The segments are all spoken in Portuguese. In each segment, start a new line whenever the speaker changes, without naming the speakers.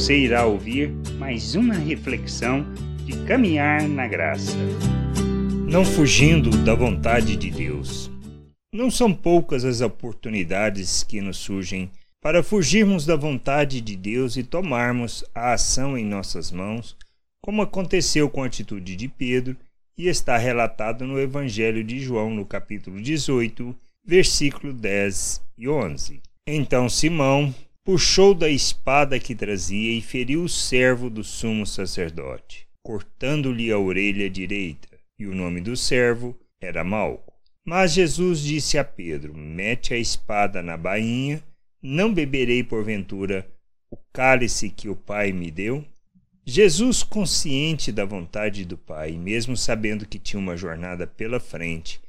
você irá ouvir mais uma reflexão de caminhar na graça.
Não fugindo da vontade de Deus. Não são poucas as oportunidades que nos surgem para fugirmos da vontade de Deus e tomarmos a ação em nossas mãos, como aconteceu com a atitude de Pedro e está relatado no Evangelho de João, no capítulo 18, versículo 10 e 11. Então Simão puxou da espada que trazia e feriu o servo do sumo sacerdote, cortando-lhe a orelha direita, e o nome do servo era Malco. Mas Jesus disse a Pedro: Mete a espada na bainha, não beberei porventura o cálice que o Pai me deu? Jesus, consciente da vontade do Pai, mesmo sabendo que tinha uma jornada pela frente,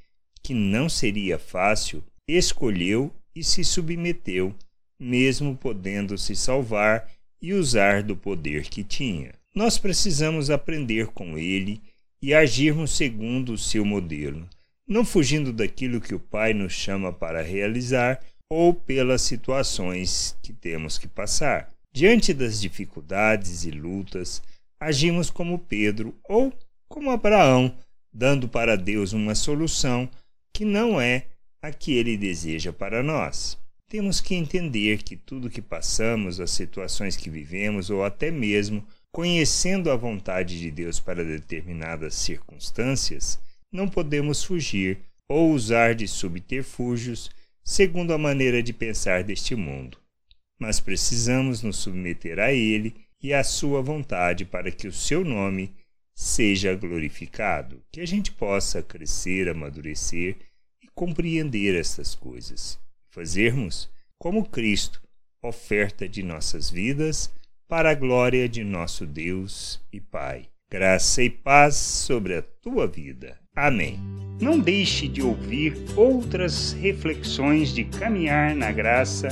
que não seria fácil, escolheu e se submeteu, mesmo podendo se salvar e usar do poder que tinha. Nós precisamos aprender com ele e agirmos segundo o seu modelo, não fugindo daquilo que o Pai nos chama para realizar ou pelas situações que temos que passar. Diante das dificuldades e lutas, agimos como Pedro ou como Abraão, dando para Deus uma solução que não é a que ele deseja para nós. Temos que entender que tudo que passamos, as situações que vivemos ou até mesmo conhecendo a vontade de Deus para determinadas circunstâncias, não podemos fugir ou usar de subterfúgios segundo a maneira de pensar deste mundo. Mas precisamos nos submeter a Ele e à Sua vontade para que o Seu nome seja glorificado, que a gente possa crescer, amadurecer e compreender estas coisas, fazermos como Cristo, oferta de nossas vidas para a glória de nosso Deus e Pai. Graça e paz sobre a tua vida. Amém.
Não deixe de ouvir outras reflexões de caminhar na graça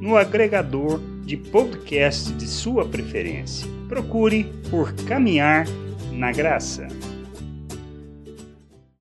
no agregador de podcast de sua preferência. Procure por Caminhar na Graça.